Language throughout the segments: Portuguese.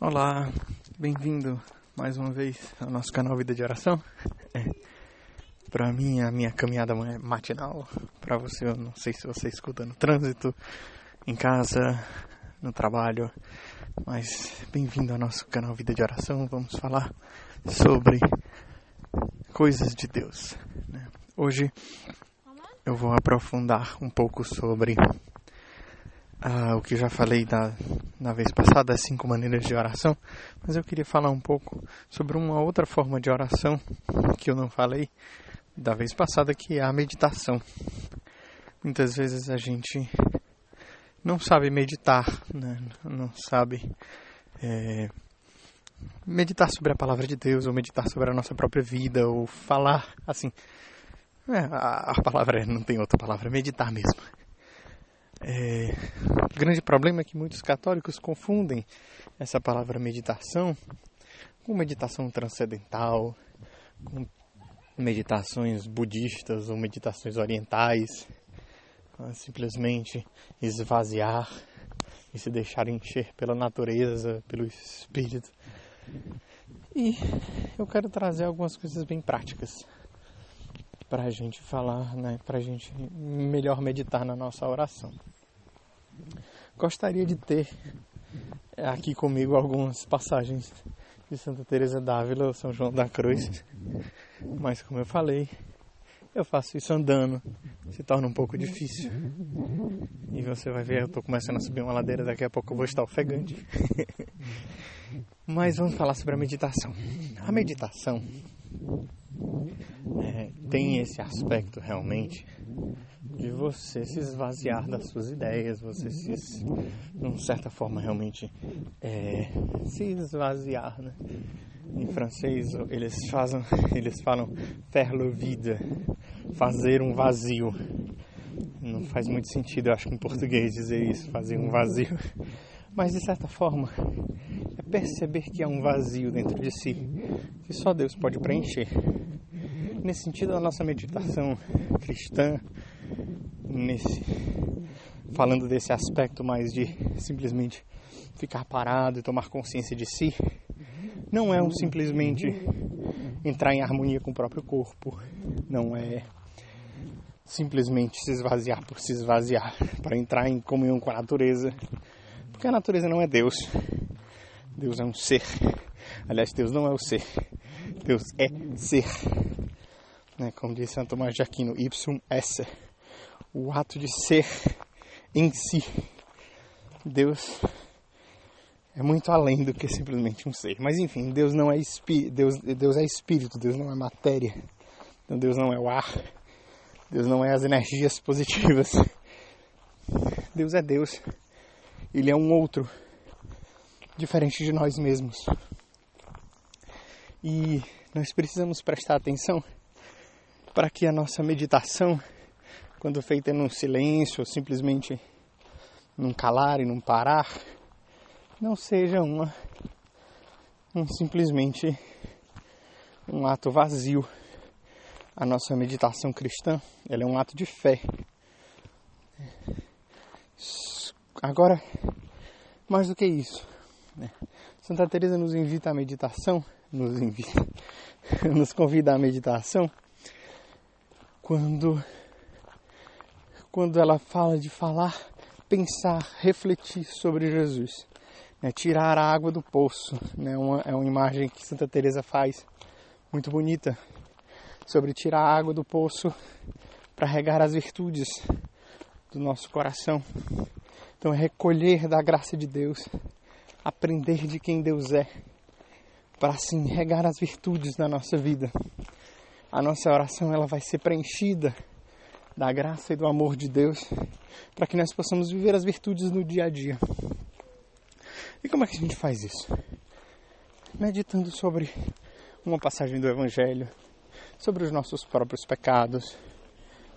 Olá, bem-vindo mais uma vez ao nosso canal Vida de Oração. É, para mim, a minha caminhada matinal, para você, eu não sei se você escuta no trânsito, em casa, no trabalho, mas bem-vindo ao nosso canal Vida de Oração. Vamos falar sobre coisas de Deus. Né? Hoje eu vou aprofundar um pouco sobre ah, o que já falei da, na vez passada, as cinco maneiras de oração, mas eu queria falar um pouco sobre uma outra forma de oração que eu não falei da vez passada, que é a meditação. Muitas vezes a gente não sabe meditar, né? não sabe é, meditar sobre a palavra de Deus, ou meditar sobre a nossa própria vida, ou falar assim. É, a, a palavra não tem outra palavra, meditar mesmo é, o grande problema é que muitos católicos confundem essa palavra meditação com meditação transcendental, com meditações budistas ou meditações orientais, simplesmente esvaziar e se deixar encher pela natureza, pelo espírito. E eu quero trazer algumas coisas bem práticas para a gente falar, né, para a gente melhor meditar na nossa oração. Gostaria de ter aqui comigo algumas passagens de Santa Teresa d'Ávila ou São João da Cruz, mas como eu falei, eu faço isso andando, se torna um pouco difícil. E você vai ver, eu estou começando a subir uma ladeira, daqui a pouco eu vou estar ofegante. mas vamos falar sobre a meditação. A meditação tem esse aspecto realmente de você se esvaziar das suas ideias, você se, de certa forma, realmente é, se esvaziar, né? Em francês eles fazem, eles falam faire le vide, fazer um vazio. Não faz muito sentido, eu acho, em português dizer isso, fazer um vazio. Mas de certa forma é perceber que há um vazio dentro de si que só Deus pode preencher. Nesse sentido, a nossa meditação cristã nesse falando desse aspecto mais de simplesmente ficar parado e tomar consciência de si, não é um simplesmente entrar em harmonia com o próprio corpo, não é simplesmente se esvaziar por se esvaziar, para entrar em comunhão com a natureza, porque a natureza não é Deus. Deus é um ser. Aliás, Deus não é o ser. Deus é ser. Né? Como disse Santo Tomás de Aquino, ipsum esse o ato de ser em si. Deus é muito além do que simplesmente um ser. Mas enfim, Deus não é espírito, Deus, Deus é espírito, Deus não é matéria. Então Deus não é o ar. Deus não é as energias positivas. Deus é Deus. Ele é um outro diferente de nós mesmos. E nós precisamos prestar atenção para que a nossa meditação quando feita num silêncio, ou simplesmente num calar e num parar, não seja uma um simplesmente um ato vazio. A nossa meditação cristã, ela é um ato de fé. Agora, mais do que isso, né? Santa Teresa nos invita à meditação, nos invita, nos convida à meditação quando quando ela fala de falar, pensar, refletir sobre Jesus. Né? Tirar a água do poço. Né? Uma, é uma imagem que Santa Teresa faz, muito bonita, sobre tirar a água do poço para regar as virtudes do nosso coração. Então, é recolher da graça de Deus, aprender de quem Deus é, para assim regar as virtudes da nossa vida. A nossa oração ela vai ser preenchida da graça e do amor de Deus, para que nós possamos viver as virtudes no dia a dia. E como é que a gente faz isso? Meditando sobre uma passagem do Evangelho, sobre os nossos próprios pecados,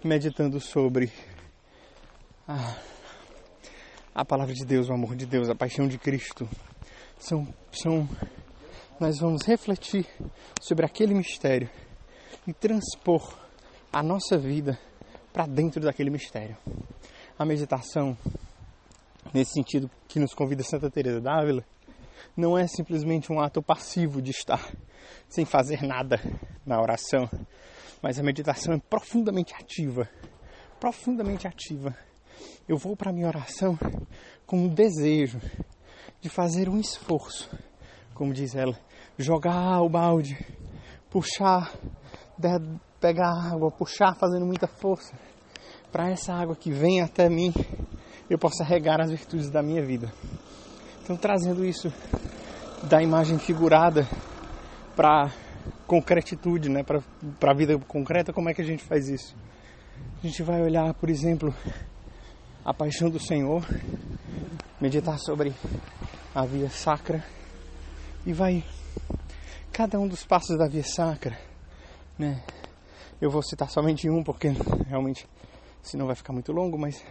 meditando sobre a, a palavra de Deus, o amor de Deus, a paixão de Cristo. São, são, nós vamos refletir sobre aquele mistério e transpor a nossa vida para dentro daquele mistério. A meditação, nesse sentido que nos convida Santa Teresa d'Ávila, não é simplesmente um ato passivo de estar sem fazer nada na oração, mas a meditação é profundamente ativa. Profundamente ativa. Eu vou para a minha oração com um desejo de fazer um esforço, como diz ela, jogar o balde, puxar, pegar água, puxar fazendo muita força, para essa água que vem até mim, eu possa regar as virtudes da minha vida. Então, trazendo isso da imagem figurada para concretitude, né? para a vida concreta, como é que a gente faz isso? A gente vai olhar, por exemplo, a paixão do Senhor, meditar sobre a via sacra e vai cada um dos passos da via sacra, né? Eu vou citar somente um porque realmente senão vai ficar muito longo, mas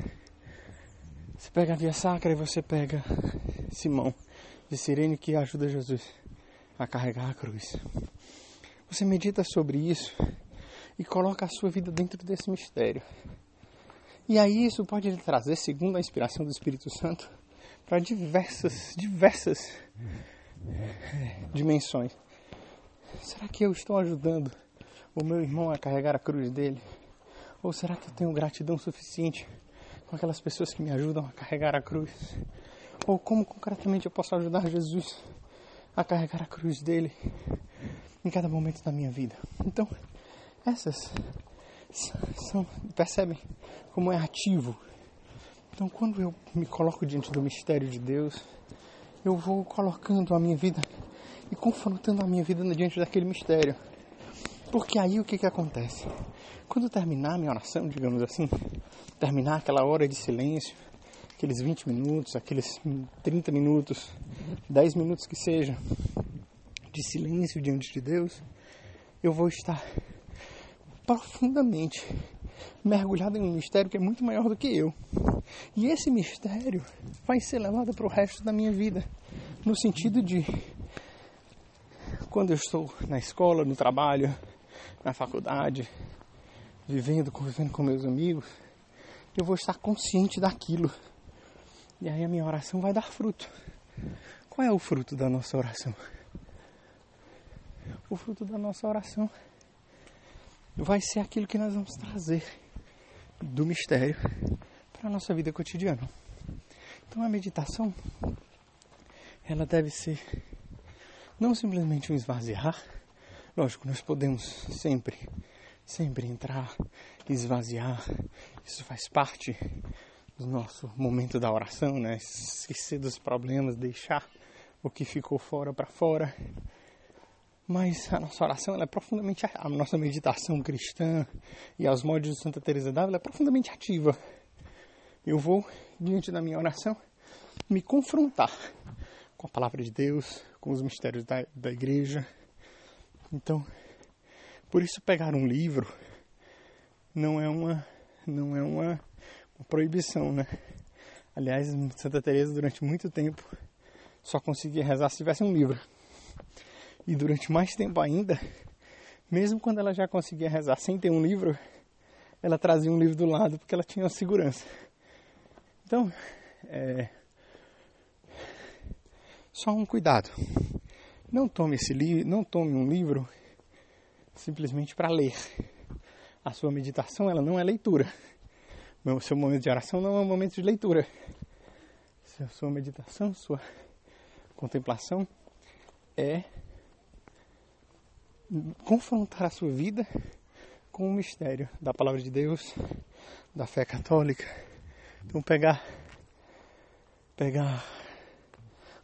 você pega a via sacra e você pega Simão de Sirene que ajuda Jesus a carregar a cruz. Você medita sobre isso e coloca a sua vida dentro desse mistério. E aí isso pode lhe trazer, segundo a inspiração do Espírito Santo, para diversas, diversas eh, dimensões. Será que eu estou ajudando o meu irmão a carregar a cruz dele? Ou será que eu tenho gratidão suficiente com aquelas pessoas que me ajudam a carregar a cruz? Ou como concretamente eu posso ajudar Jesus a carregar a cruz dele em cada momento da minha vida? Então, essas são, percebem como é ativo. Então, quando eu me coloco diante do mistério de Deus, eu vou colocando a minha vida e confrontando a minha vida diante daquele mistério. Porque aí o que, que acontece? Quando terminar a minha oração, digamos assim, terminar aquela hora de silêncio, aqueles 20 minutos, aqueles 30 minutos, 10 minutos que seja, de silêncio diante de Deus, eu vou estar profundamente mergulhado em um mistério que é muito maior do que eu. E esse mistério vai ser levado para o resto da minha vida, no sentido de quando eu estou na escola, no trabalho, na faculdade, vivendo, convivendo com meus amigos, eu vou estar consciente daquilo. E aí a minha oração vai dar fruto. Qual é o fruto da nossa oração? O fruto da nossa oração vai ser aquilo que nós vamos trazer do mistério para a nossa vida cotidiana. Então a meditação ela deve ser não simplesmente um esvaziar. Lógico, nós podemos sempre, sempre entrar, esvaziar. Isso faz parte do nosso momento da oração, né? Esquecer dos problemas, deixar o que ficou fora para fora. Mas a nossa oração ela é profundamente a nossa meditação cristã e aos modos de Santa Teresa d'Ávila é profundamente ativa. Eu vou diante da minha oração me confrontar com a palavra de Deus, com os mistérios da, da igreja. Então, por isso pegar um livro não é uma não é uma, uma proibição, né? Aliás, Santa Teresa durante muito tempo só conseguia rezar se tivesse um livro. E durante mais tempo ainda, mesmo quando ela já conseguia rezar sem ter um livro, ela trazia um livro do lado porque ela tinha segurança. Então, é, só um cuidado. Não tome esse livro, não tome um livro simplesmente para ler. A sua meditação ela não é leitura. O seu momento de oração não é um momento de leitura. A sua meditação, sua contemplação é confrontar a sua vida com o mistério da palavra de Deus, da fé católica. Então pegar pegar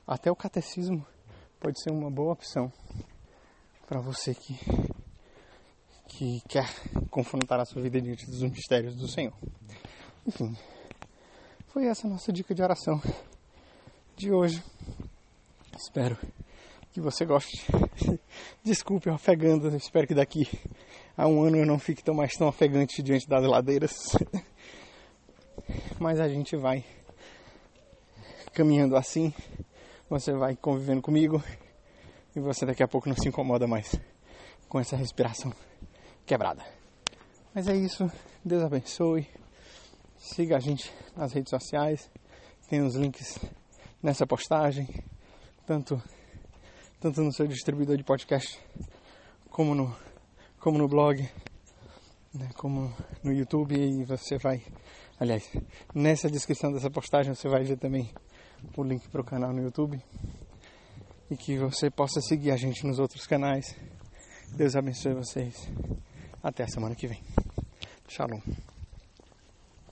até o catecismo pode ser uma boa opção para você que, que quer confrontar a sua vida diante dos mistérios do Senhor. Enfim, foi essa a nossa dica de oração de hoje. Espero que você goste. Desculpe ofegando, espero que daqui a um ano eu não fique tão mais tão ofegante diante das ladeiras. Mas a gente vai caminhando assim você vai convivendo comigo e você daqui a pouco não se incomoda mais com essa respiração quebrada. Mas é isso, Deus abençoe. Siga a gente nas redes sociais, tem os links nessa postagem. tanto, tanto no seu distribuidor de podcast, como no, como no blog, né, como no YouTube. E você vai, aliás, nessa descrição dessa postagem você vai ver também o link para o canal no YouTube. E que você possa seguir a gente nos outros canais. Deus abençoe vocês. Até a semana que vem. Shalom.